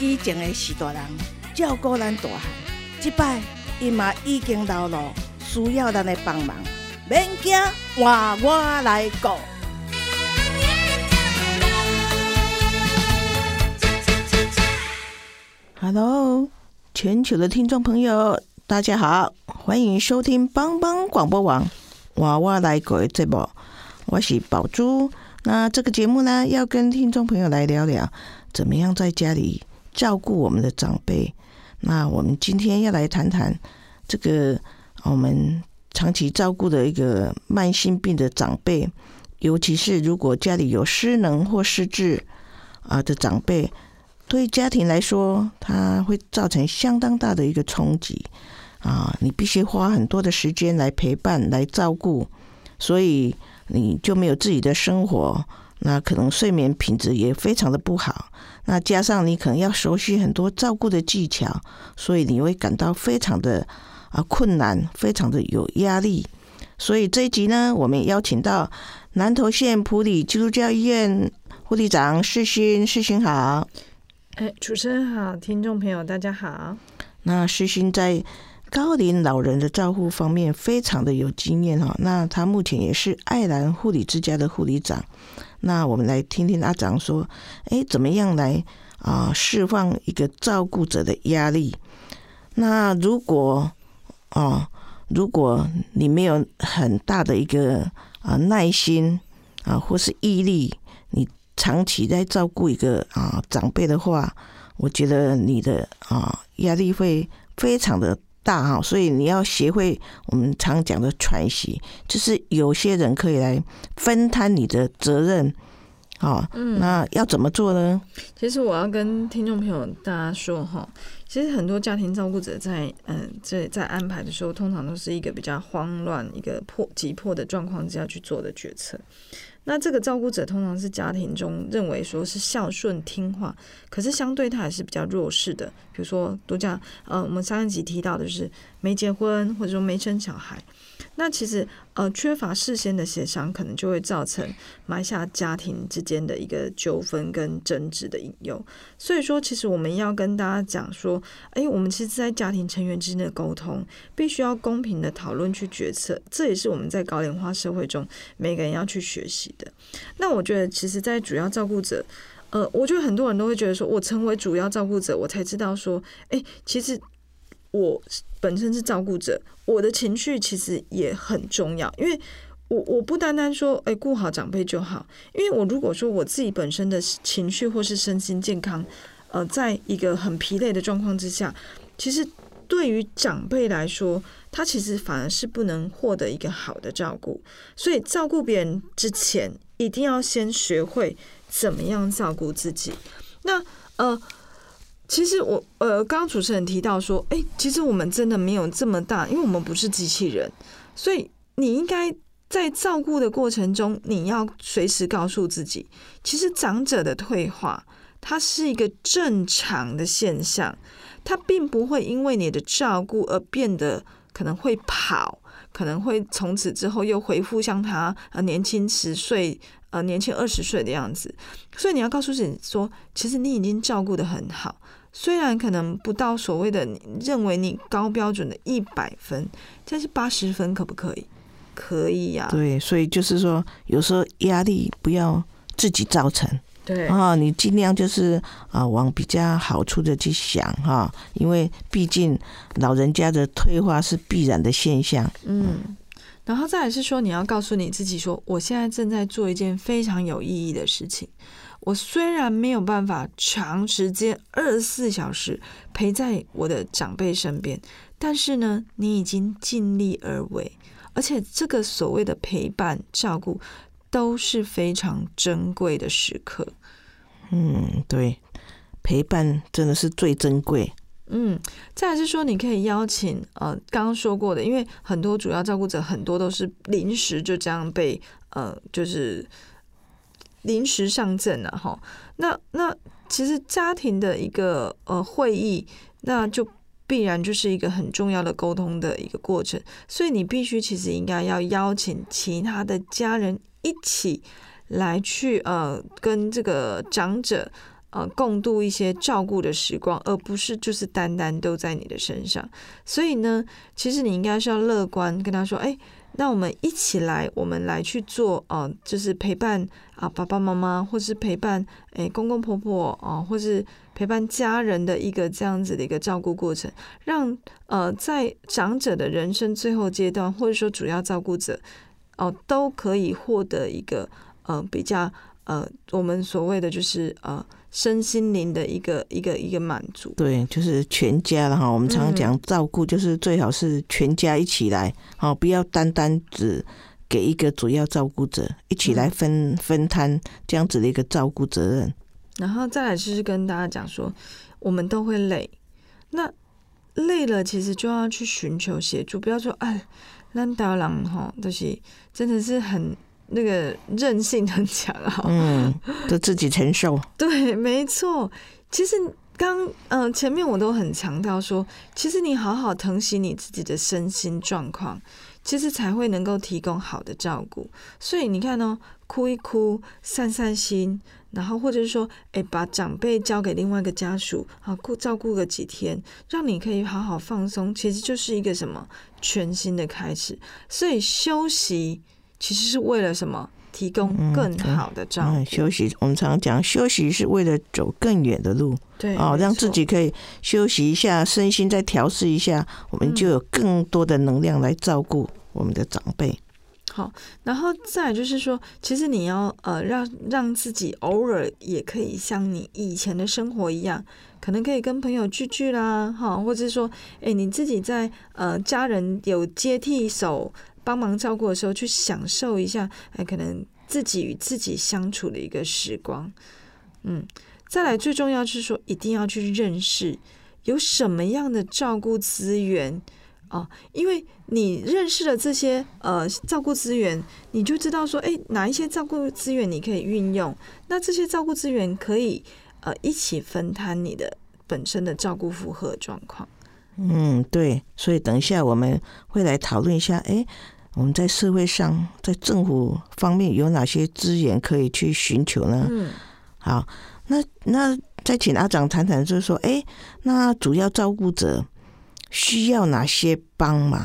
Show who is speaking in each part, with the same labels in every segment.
Speaker 1: 以前的是大人照顾咱大汉，即摆伊嘛已经老了，需要咱的帮忙。免惊，换我来顾。Hello，全球的听众朋友，大家好，欢迎收听帮帮广播网娃娃来顾的节目，我是宝珠。那这个节目呢，要跟听众朋友来聊聊，怎么样在家里照顾我们的长辈。那我们今天要来谈谈这个我们长期照顾的一个慢性病的长辈，尤其是如果家里有失能或失智啊的长辈，对家庭来说，它会造成相当大的一个冲击啊！你必须花很多的时间来陪伴、来照顾，所以你就没有自己的生活，那可能睡眠品质也非常的不好。那加上你可能要熟悉很多照顾的技巧，所以你会感到非常的啊困难，非常的有压力。所以这一集呢，我们邀请到南投县普里基督教医院护理长世勋，世勋好。
Speaker 2: 哎，主持人好，听众朋友大家好。
Speaker 1: 那世勋在高龄老人的照护方面非常的有经验哈。那他目前也是爱兰护理之家的护理长。那我们来听听阿长说，哎，怎么样来啊释放一个照顾者的压力？那如果哦，如果你没有很大的一个啊耐心啊，或是毅力，你长期在照顾一个啊长辈的话，我觉得你的啊压力会非常的大哈。所以你要学会我们常讲的喘息，就是有些人可以来分摊你的责任。好，嗯，那要怎么做呢？
Speaker 2: 其实我要跟听众朋友大家说哈，其实很多家庭照顾者在嗯在在安排的时候，通常都是一个比较慌乱、一个迫急迫的状况之下去做的决策。那这个照顾者通常是家庭中认为说是孝顺听话，可是相对他还是比较弱势的。比如说，都讲呃，我们上一集提到的是没结婚或者说没生小孩。那其实，呃，缺乏事先的协商，可能就会造成埋下家庭之间的一个纠纷跟争执的引诱。所以说，其实我们要跟大家讲说，哎，我们其实，在家庭成员之间的沟通，必须要公平的讨论去决策。这也是我们在高龄化社会中每个人要去学习的。那我觉得，其实，在主要照顾者，呃，我觉得很多人都会觉得说，我成为主要照顾者，我才知道说，哎，其实。我本身是照顾者，我的情绪其实也很重要，因为我我不单单说，哎，顾好长辈就好，因为我如果说我自己本身的情绪或是身心健康，呃，在一个很疲累的状况之下，其实对于长辈来说，他其实反而是不能获得一个好的照顾，所以照顾别人之前，一定要先学会怎么样照顾自己。那呃。其实我呃，刚刚主持人提到说，哎，其实我们真的没有这么大，因为我们不是机器人，所以你应该在照顾的过程中，你要随时告诉自己，其实长者的退化，它是一个正常的现象，它并不会因为你的照顾而变得可能会跑，可能会从此之后又恢复像他呃年轻十岁呃年轻二十岁的样子，所以你要告诉自己说，其实你已经照顾的很好。虽然可能不到所谓的你认为你高标准的一百分，但是八十分可不可以？可以呀。
Speaker 1: 对，所以就是说，有时候压力不要自己造成。
Speaker 2: 对
Speaker 1: 啊，你尽量就是啊，往比较好处的去想哈，因为毕竟老人家的退化是必然的现象。
Speaker 2: 嗯，然后再来是说，你要告诉你自己说，我现在正在做一件非常有意义的事情。我虽然没有办法长时间二十四小时陪在我的长辈身边，但是呢，你已经尽力而为，而且这个所谓的陪伴照顾都是非常珍贵的时刻。
Speaker 1: 嗯，对。陪伴真的是最珍贵。
Speaker 2: 嗯，再来是说，你可以邀请呃，刚刚说过的，因为很多主要照顾者很多都是临时就这样被呃，就是临时上阵了哈。那那其实家庭的一个呃会议，那就必然就是一个很重要的沟通的一个过程，所以你必须其实应该要邀请其他的家人一起来去呃，跟这个长者。呃，共度一些照顾的时光，而不是就是单单都在你的身上。所以呢，其实你应该是要乐观，跟他说：“哎，那我们一起来，我们来去做，呃，就是陪伴啊爸爸妈妈，或是陪伴诶公公婆婆啊，或是陪伴家人的一个这样子的一个照顾过程，让呃在长者的人生最后阶段，或者说主要照顾者哦，都可以获得一个呃比较呃我们所谓的就是呃。”身心灵的一个一个一个满足，
Speaker 1: 对，就是全家了哈。我们常常讲照顾，就是最好是全家一起来，好，不要单单只给一个主要照顾者，一起来分分摊这样子的一个照顾责任。
Speaker 2: 然后再来就是跟大家讲说，我们都会累，那累了其实就要去寻求协助，不要说哎，那当然哈，就是真的是很。那个韧性很强啊，
Speaker 1: 嗯，都自己承受。
Speaker 2: 对，没错。其实刚嗯前面我都很强调说，其实你好好疼惜你自己的身心状况，其实才会能够提供好的照顾。所以你看哦，哭一哭，散散心，然后或者是说，哎，把长辈交给另外一个家属，好顾照顾个几天，让你可以好好放松，其实就是一个什么全新的开始。所以休息。其实是为了什么？提供更好的照顾。
Speaker 1: 休息，我们常常讲，休息是为了走更远的路。
Speaker 2: 对，
Speaker 1: 哦，让自己可以休息一下，身心再调试一下，我们就有更多的能量来照顾我们的长辈。
Speaker 2: 好，然后再就是说，其实你要呃，让让自己偶尔也可以像你以前的生活一样，可能可以跟朋友聚聚啦，哈，或者是说，哎，你自己在呃家人有接替手。帮忙照顾的时候，去享受一下，哎，可能自己与自己相处的一个时光。嗯，再来最重要是说，一定要去认识有什么样的照顾资源啊，因为你认识了这些呃照顾资源，你就知道说，哎，哪一些照顾资源你可以运用，那这些照顾资源可以呃一起分摊你的本身的照顾负荷状况。
Speaker 1: 嗯，对，所以等一下我们会来讨论一下，哎。我们在社会上，在政府方面有哪些资源可以去寻求呢？嗯，好，那那再请阿长谈谈，就是说，哎，那主要照顾者需要哪些帮忙？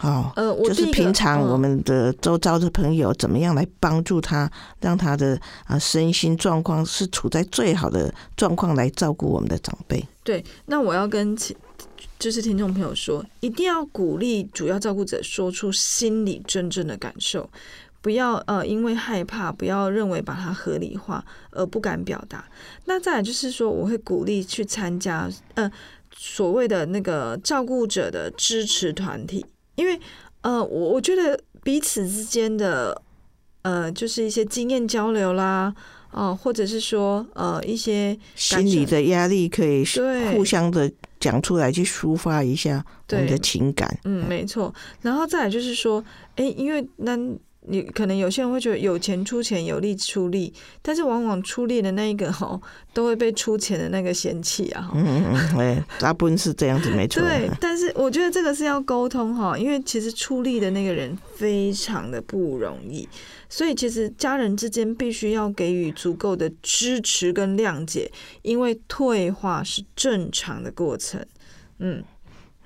Speaker 1: 哦，呃，就是平常我们的周遭的朋友怎么样来帮助他，让他的啊身心状况是处在最好的状况来照顾我们的长辈。
Speaker 2: 对，那我要跟就是听众朋友说，一定要鼓励主要照顾者说出心里真正的感受，不要呃因为害怕，不要认为把它合理化而不敢表达。那再来就是说，我会鼓励去参加呃所谓的那个照顾者的支持团体，因为呃我我觉得彼此之间的呃就是一些经验交流啦，哦或者是说呃一些
Speaker 1: 心理的压力可以互相的。讲出来去抒发一下我们的情感，
Speaker 2: 嗯，没错。然后再来就是说，哎，因为那你可能有些人会觉得有钱出钱，有力出力，但是往往出力的那一个哈，都会被出钱的那个嫌弃啊。
Speaker 1: 嗯嗯嗯，哎，大部分是这样子，没错。
Speaker 2: 对，但是我觉得这个是要沟通哈，因为其实出力的那个人非常的不容易，所以其实家人之间必须要给予足够的支持跟谅解，因为退化是正常的过程。嗯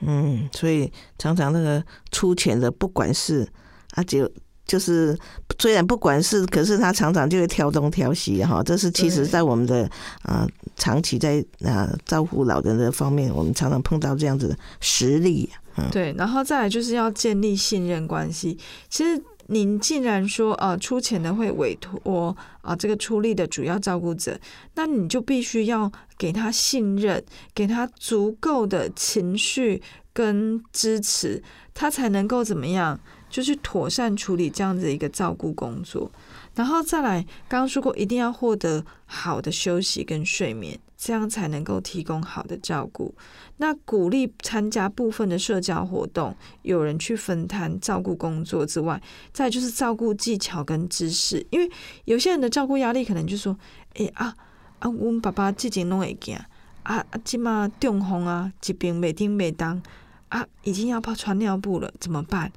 Speaker 1: 嗯，所以常常那个出钱的，不管是啊就。就是虽然不管是，可是他常常就会挑东挑西哈。这是其实在我们的啊长期在啊照顾老人的方面，我们常常碰到这样子的实力。
Speaker 2: 嗯，对，然后再来就是要建立信任关系。其实您既然说啊出钱的会委托啊这个出力的主要照顾者，那你就必须要给他信任，给他足够的情绪跟支持，他才能够怎么样？就去妥善处理这样子一个照顾工作。然后再来，刚刚说过，一定要获得好的休息跟睡眠，这样才能够提供好的照顾。那鼓励参加部分的社交活动，有人去分摊照顾工作之外，再就是照顾技巧跟知识。因为有些人的照顾压力可能就说：“哎啊啊，我们爸爸之前弄会惊啊啊，今嘛中风啊，疾病每天每当啊，已经要泡穿尿布了，怎么办？”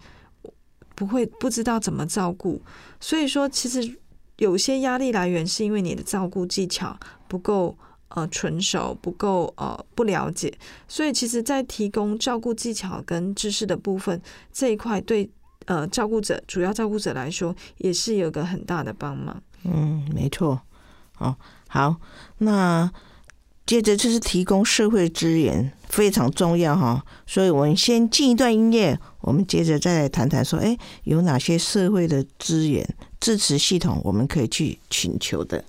Speaker 2: 不会不知道怎么照顾，所以说其实有些压力来源是因为你的照顾技巧不够呃纯熟，不够呃不了解，所以其实，在提供照顾技巧跟知识的部分这一块，对呃照顾者主要照顾者来说，也是有个很大的帮忙。
Speaker 1: 嗯，没错。哦，好，那。接着就是提供社会资源非常重要哈，所以我们先进一段音乐，我们接着再来谈谈说，哎，有哪些社会的资源支持系统我们可以去请求的。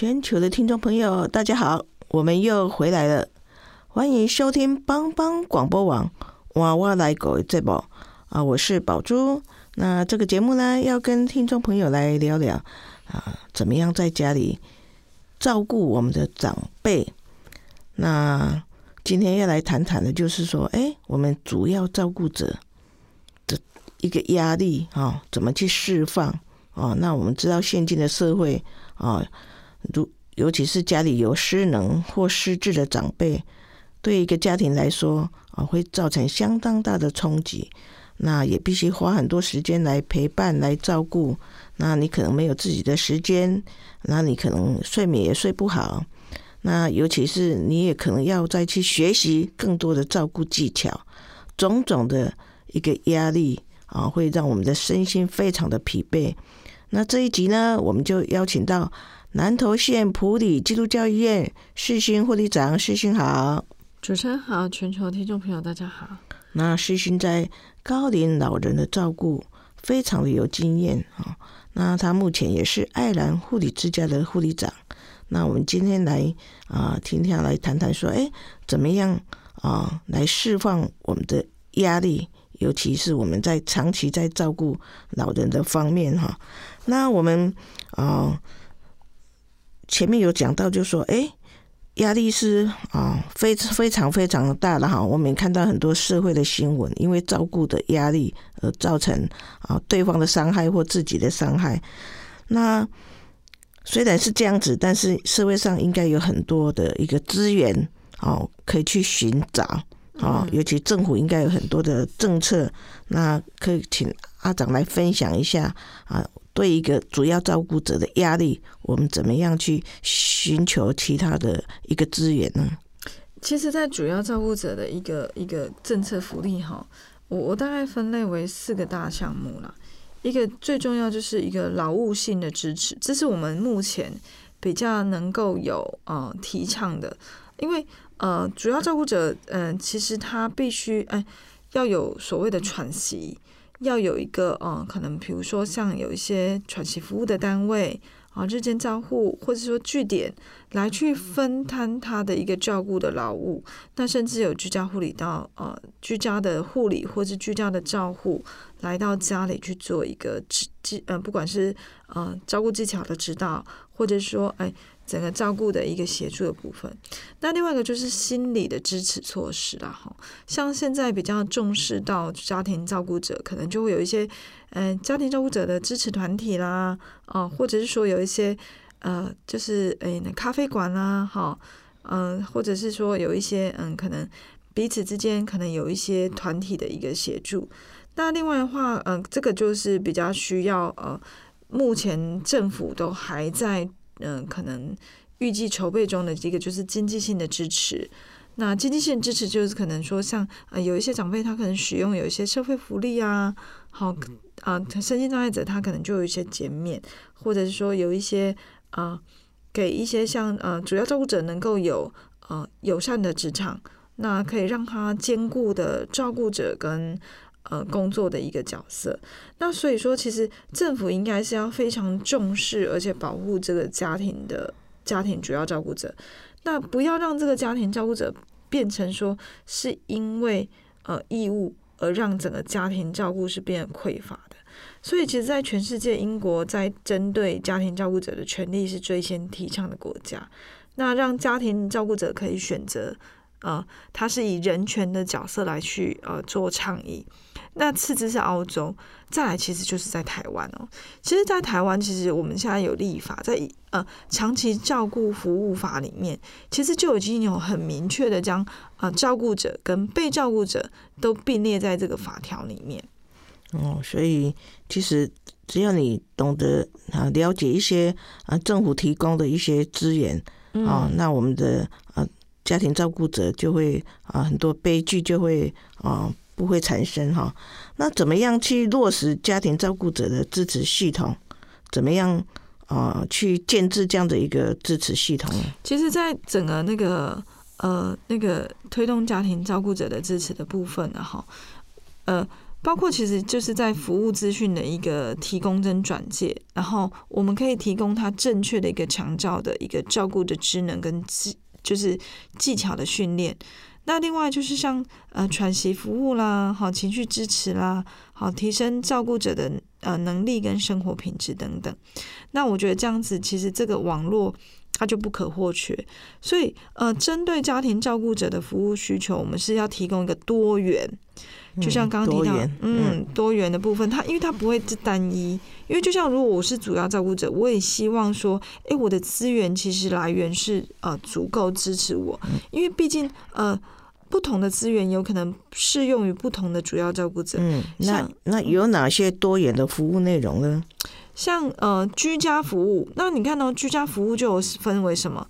Speaker 1: 全球的听众朋友，大家好，我们又回来了，欢迎收听帮帮广播网娃娃来狗这部啊，我是宝珠。那这个节目呢，要跟听众朋友来聊聊啊，怎么样在家里照顾我们的长辈。那今天要来谈谈的，就是说，哎，我们主要照顾者的一个压力啊，怎么去释放啊？那我们知道，现今的社会啊。如尤其是家里有失能或失智的长辈，对一个家庭来说啊，会造成相当大的冲击。那也必须花很多时间来陪伴、来照顾。那你可能没有自己的时间，那你可能睡眠也睡不好。那尤其是你也可能要再去学习更多的照顾技巧，种种的一个压力啊，会让我们的身心非常的疲惫。那这一集呢，我们就邀请到。南投县普里基督教医院世新护理长，世新好，
Speaker 2: 主持人好，全球听众朋友大家好。
Speaker 1: 那世新在高龄老人的照顾非常的有经验啊。那他目前也是爱兰护理之家的护理长。那我们今天来啊，听听来谈谈说，哎，怎么样啊，来释放我们的压力，尤其是我们在长期在照顾老人的方面哈。那我们啊。前面有讲到，就说，哎，压力是啊，非非常非常的大的哈。我们看到很多社会的新闻，因为照顾的压力而造成啊对方的伤害或自己的伤害。那虽然是这样子，但是社会上应该有很多的一个资源哦，可以去寻找啊。尤其政府应该有很多的政策，那可以请阿长来分享一下啊。对一个主要照顾者的压力，我们怎么样去寻求其他的一个资源呢？
Speaker 2: 其实，在主要照顾者的一个一个政策福利哈，我我大概分类为四个大项目啦。一个最重要就是一个劳务性的支持，这是我们目前比较能够有呃提倡的，因为呃主要照顾者嗯、其实他必须哎要有所谓的喘息，要有一个呃可能比如说像有一些喘息服务的单位。啊，日间照护或者说据点来去分摊他的一个照顾的劳务，那甚至有居家护理到呃居家的护理或是居家的照护来到家里去做一个指技呃不管是呃照顾技巧的指导，或者说哎整个照顾的一个协助的部分。那另外一个就是心理的支持措施啦，哈，像现在比较重视到家庭照顾者，可能就会有一些。嗯，家庭照顾者的支持团体啦，哦，或者是说有一些呃，就是诶，咖啡馆啦，哈，嗯，或者是说有一些嗯，可能彼此之间可能有一些团体的一个协助。那另外的话，嗯，这个就是比较需要呃，目前政府都还在嗯，可能预计筹备中的这个就是经济性的支持。那经济性支持就是可能说像呃，有一些长辈他可能使用有一些社会福利啊，好。啊，身心障碍者他可能就有一些减免，或者是说有一些啊，给一些像呃主要照顾者能够有呃友善的职场，那可以让他兼顾的照顾者跟呃工作的一个角色。那所以说，其实政府应该是要非常重视而且保护这个家庭的家庭主要照顾者，那不要让这个家庭照顾者变成说是因为呃义务。而让整个家庭照顾是变得匮乏的，所以其实，在全世界，英国在针对家庭照顾者的权利是最先提倡的国家。那让家庭照顾者可以选择，呃，他是以人权的角色来去呃做倡议。那次之是澳洲，再来其实就是在台湾哦。其实，在台湾，其实我们现在有立法，在呃长期照顾服务法里面，其实就已经有很明确的将呃照顾者跟被照顾者都并列在这个法条里面。
Speaker 1: 哦，所以其实只要你懂得啊了解一些啊政府提供的一些资源啊，那我们的啊家庭照顾者就会啊很多悲剧就会啊。不会产生哈，那怎么样去落实家庭照顾者的支持系统？怎么样啊去建制这样的一个支持系统？
Speaker 2: 其实，在整个那个呃那个推动家庭照顾者的支持的部分呢，哈，呃，包括其实就是在服务资讯的一个提供跟转介，然后我们可以提供他正确的一个强照的一个照顾的职能跟，就是技巧的训练。那另外就是像呃喘息服务啦，好情绪支持啦，好提升照顾者的呃能力跟生活品质等等。那我觉得这样子其实这个网络它就不可或缺。所以呃针对家庭照顾者的服务需求，我们是要提供一个多元，就像刚刚提到嗯多元的部分，它因为它不会是单一。因为就像如果我是主要照顾者，我也希望说，哎，我的资源其实来源是呃足够支持我，因为毕竟呃。不同的资源有可能适用于不同的主要照顾者。
Speaker 1: 嗯，那那有哪些多元的服务内容呢？
Speaker 2: 像呃居家服务，那你看到居家服务就有分为什么？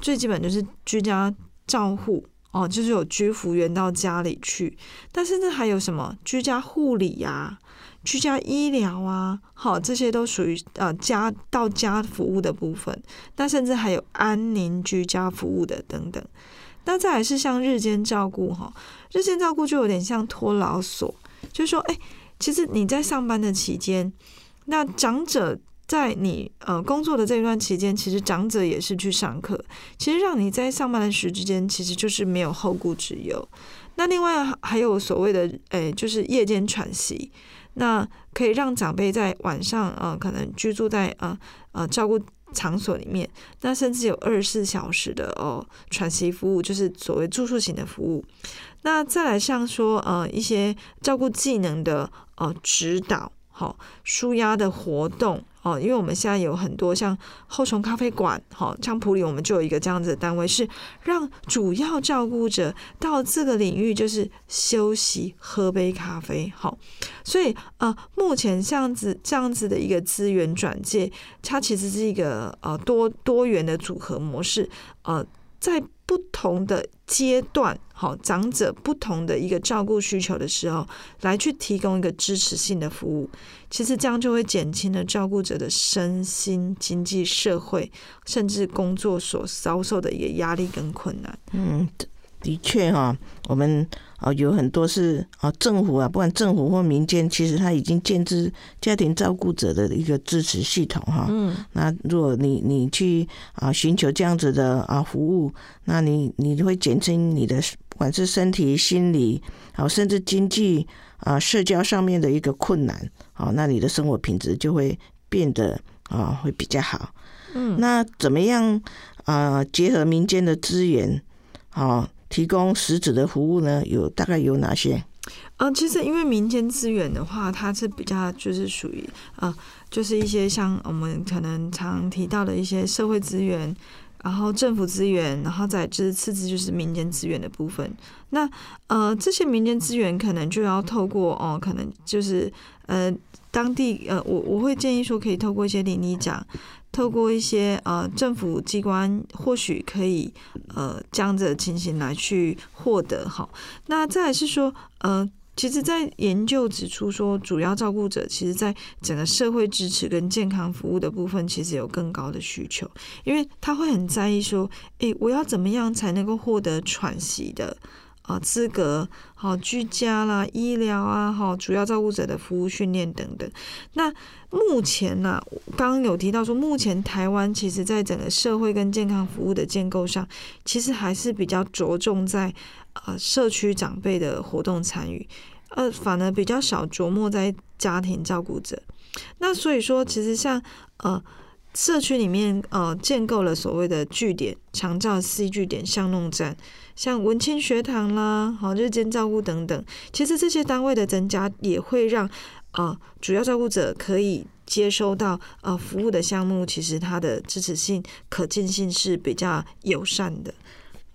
Speaker 2: 最基本就是居家照护哦，就是有居服员到家里去。但甚至还有什么居家护理呀、居家医疗啊，好，这些都属于呃家到家服务的部分。那甚至还有安宁居家服务的等等。那再来是像日间照顾哈，日间照顾就有点像托老所，就是说，哎，其实你在上班的期间，那长者在你呃工作的这一段期间，其实长者也是去上课，其实让你在上班的时之间，其实就是没有后顾之忧。那另外还有所谓的，诶，就是夜间喘息，那可以让长辈在晚上呃，可能居住在呃呃照顾。场所里面，那甚至有二十四小时的哦喘息服务，就是所谓住宿型的服务。那再来像说呃一些照顾技能的呃指导，好舒压的活动。哦，因为我们现在有很多像后虫咖啡馆，好，像普里我们就有一个这样子的单位，是让主要照顾者到这个领域就是休息、喝杯咖啡，好，所以呃，目前这样子这样子的一个资源转介，它其实是一个呃多多元的组合模式，呃。在不同的阶段，好长者不同的一个照顾需求的时候，来去提供一个支持性的服务，其实这样就会减轻了照顾者的身心、经济、社会，甚至工作所遭受的一个压力跟困难。
Speaker 1: 嗯，的确哈，我们啊有很多是啊政府啊，不管政府或民间，其实他已经建置家庭照顾者的一个支持系统哈。嗯，那如果你你去啊寻求这样子的啊服务，那你你会减轻你的不管是身体、心理，好甚至经济啊社交上面的一个困难，好，那你的生活品质就会变得啊会比较好。嗯，那怎么样啊结合民间的资源，好？提供实质的服务呢，有大概有哪些？
Speaker 2: 呃，其实因为民间资源的话，它是比较就是属于呃，就是一些像我们可能常提到的一些社会资源，然后政府资源，然后再就是次之就是民间资源的部分。那呃，这些民间资源可能就要透过哦，可能就是呃当地呃，我我会建议说可以透过一些邻里长。透过一些呃政府机关，或许可以呃这样子的情形来去获得哈。那再来是说呃，其实，在研究指出说，主要照顾者其实在整个社会支持跟健康服务的部分，其实有更高的需求，因为他会很在意说，诶，我要怎么样才能够获得喘息的。啊，资格好，居家啦，医疗啊，哈，主要照顾者的服务训练等等。那目前呢，刚刚有提到说，目前台湾其实在整个社会跟健康服务的建构上，其实还是比较着重在呃社区长辈的活动参与，呃，反而比较少琢磨在家庭照顾者。那所以说，其实像呃。社区里面，呃，建构了所谓的据点、长照 C 据点、巷弄站，像文清学堂啦，好日间照顾等等。其实这些单位的增加，也会让呃主要照顾者可以接收到呃服务的项目，其实它的支持性、可进性是比较友善的。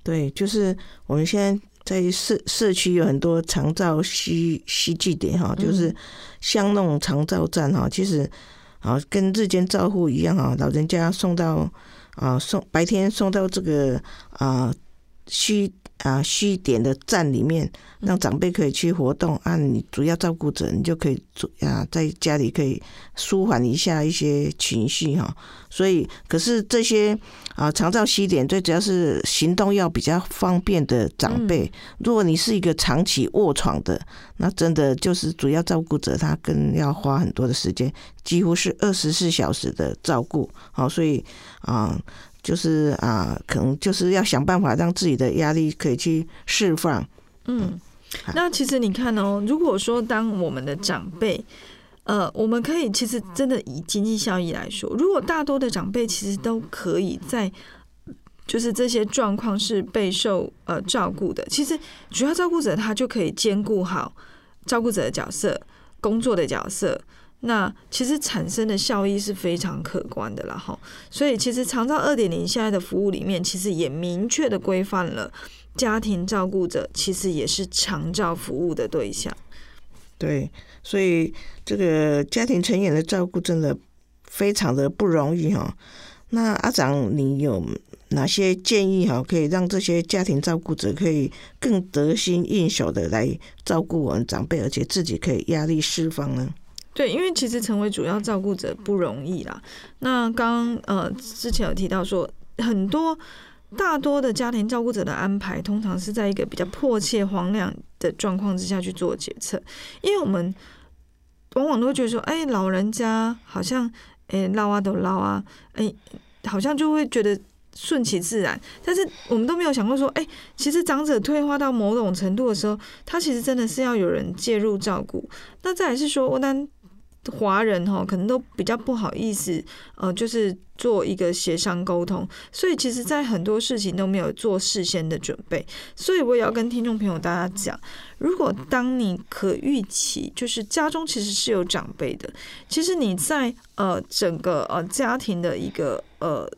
Speaker 1: 对，就是我们现在在社社区有很多长照 C C 据点哈，就是巷弄长照站哈，其实。啊，跟日间照护一样啊，老人家送到啊送白天送到这个啊需啊需点的站里面，让长辈可以去活动啊。你主要照顾者，你就可以做啊，在家里可以舒缓一下一些情绪哈。所以，可是这些啊长照西点最主要是行动要比较方便的长辈。如果你是一个长期卧床的，那真的就是主要照顾者，他更要花很多的时间，几乎是二十四小时的照顾。好，所以啊。就是啊，可能就是要想办法让自己的压力可以去释放。
Speaker 2: 嗯，那其实你看哦，如果说当我们的长辈，呃，我们可以其实真的以经济效益来说，如果大多的长辈其实都可以在，就是这些状况是备受呃照顾的，其实主要照顾者他就可以兼顾好照顾者的角色、工作的角色。那其实产生的效益是非常可观的了哈，所以其实长照二点零现在的服务里面，其实也明确的规范了家庭照顾者其实也是长照服务的对象。
Speaker 1: 对，所以这个家庭成员的照顾真的非常的不容易哈。那阿长，你有哪些建议哈，可以让这些家庭照顾者可以更得心应手的来照顾我们长辈，而且自己可以压力释放呢？
Speaker 2: 对，因为其实成为主要照顾者不容易啦。那刚呃之前有提到说，很多大多的家庭照顾者的安排，通常是在一个比较迫切、荒凉的状况之下去做决策，因为我们往往都会觉得说，哎，老人家好像哎捞啊都捞啊，哎，好像就会觉得顺其自然。但是我们都没有想过说，哎，其实长者退化到某种程度的时候，他其实真的是要有人介入照顾。那再来是说，我当华人哈可能都比较不好意思，呃，就是做一个协商沟通，所以其实，在很多事情都没有做事先的准备。所以我也要跟听众朋友大家讲，如果当你可预期，就是家中其实是有长辈的，其实你在呃整个呃家庭的一个呃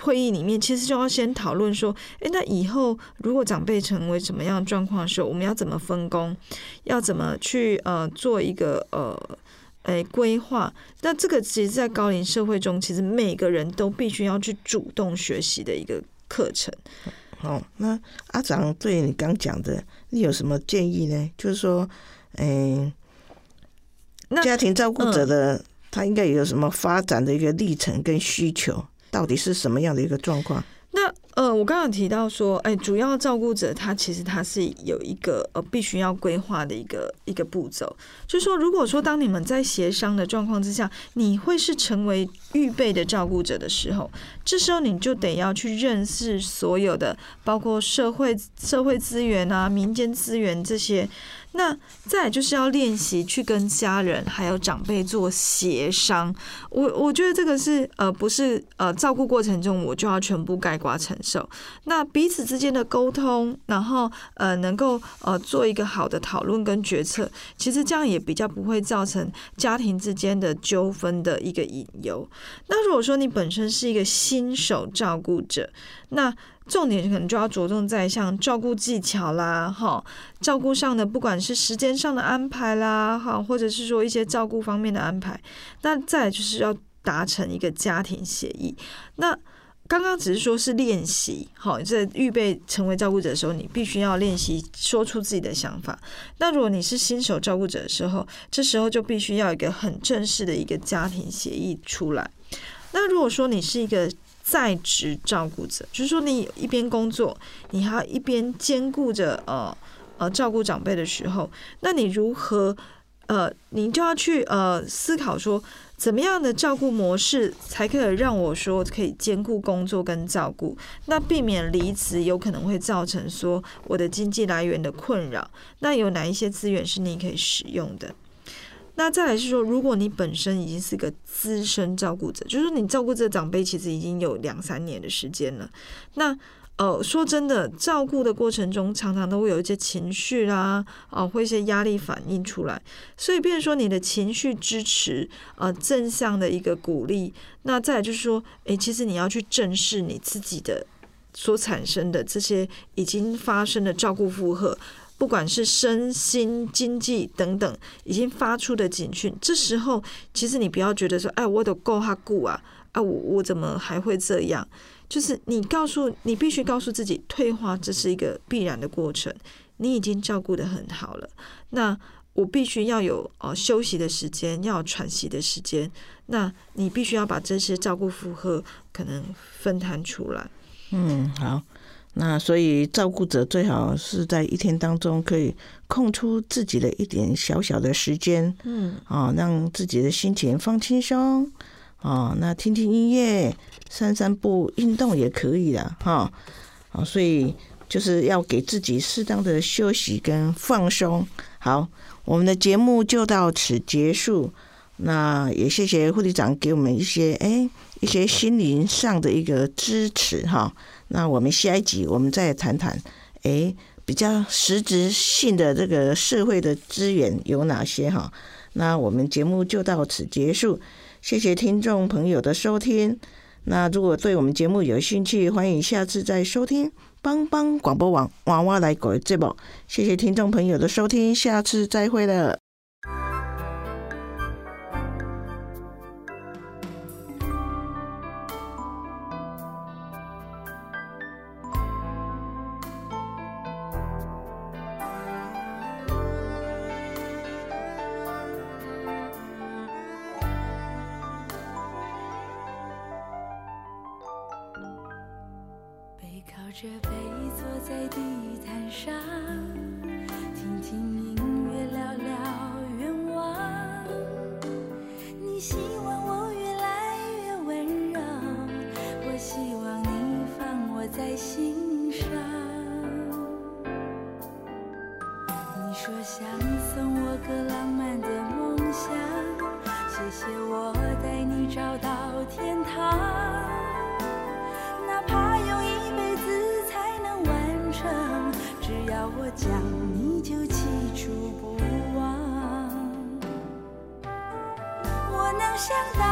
Speaker 2: 会议里面，其实就要先讨论说，诶，那以后如果长辈成为什么样的状况的时候，我们要怎么分工，要怎么去呃做一个呃。诶，规划。那这个其实，在高龄社会中，其实每个人都必须要去主动学习的一个课程。
Speaker 1: 哦，那阿长对你刚讲的，你有什么建议呢？就是说，嗯、
Speaker 2: 那
Speaker 1: 家庭照顾者的、他应该有什么发展的一个历程跟需求，到底是什么样的一个状况？
Speaker 2: 那呃，我刚刚提到说，哎，主要照顾者他其实他是有一个呃必须要规划的一个一个步骤，就是说，如果说当你们在协商的状况之下，你会是成为预备的照顾者的时候，这时候你就得要去认识所有的，包括社会社会资源啊、民间资源这些。那再就是要练习去跟家人还有长辈做协商。我我觉得这个是呃不是呃照顾过程中我就要全部盖瓜承受。那彼此之间的沟通，然后呃能够呃做一个好的讨论跟决策，其实这样也比较不会造成家庭之间的纠纷的一个引诱。那如果说你本身是一个新手照顾者，那重点可能就要着重在像照顾技巧啦，哈，照顾上的不管是时间上的安排啦，哈，或者是说一些照顾方面的安排，那再就是要达成一个家庭协议。那刚刚只是说是练习，好，在预备成为照顾者的时候，你必须要练习说出自己的想法。那如果你是新手照顾者的时候，这时候就必须要一个很正式的一个家庭协议出来。那如果说你是一个在职照顾者，就是说你一边工作，你还要一边兼顾着呃呃照顾长辈的时候，那你如何呃，你就要去呃思考说，怎么样的照顾模式才可以让我说可以兼顾工作跟照顾，那避免离职有可能会造成说我的经济来源的困扰，那有哪一些资源是你可以使用的？那再来是说，如果你本身已经是个资深照顾者，就是说你照顾这个长辈其实已经有两三年的时间了，那呃说真的，照顾的过程中常常都会有一些情绪啦，啊、会一些压力反映出来，所以变成说你的情绪支持，呃正向的一个鼓励，那再来就是说，诶，其实你要去正视你自己的所产生的这些已经发生的照顾负荷。不管是身心、经济等等，已经发出的警讯，这时候其实你不要觉得说，哎，我都够他顾啊，啊，我我怎么还会这样？就是你告诉你必须告诉自己，退化这是一个必然的过程，你已经照顾得很好了，那我必须要有呃休息的时间，要喘息的时间，那你必须要把这些照顾负荷可能分摊出来。
Speaker 1: 嗯，好。那所以照顾者最好是在一天当中可以空出自己的一点小小的时间，
Speaker 2: 嗯，
Speaker 1: 啊，让自己的心情放轻松，啊，那听听音乐、散散步、运动也可以的，哈，啊，所以就是要给自己适当的休息跟放松。好，我们的节目就到此结束。那也谢谢护理长给我们一些哎一些心灵上的一个支持哈。那我们下一集我们再谈谈哎比较实质性的这个社会的资源有哪些哈。那我们节目就到此结束，谢谢听众朋友的收听。那如果对我们节目有兴趣，欢迎下次再收听帮帮广播网娃娃来改节目。谢谢听众朋友的收听，下次再会了。
Speaker 3: 着背坐在地毯上，听听想到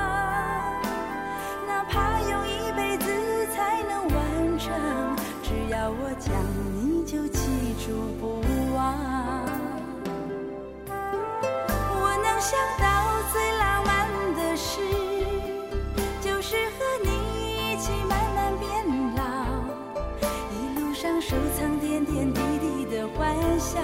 Speaker 3: 想到最浪漫的事就是和你一起慢慢变老一路上收藏点点滴滴的欢笑。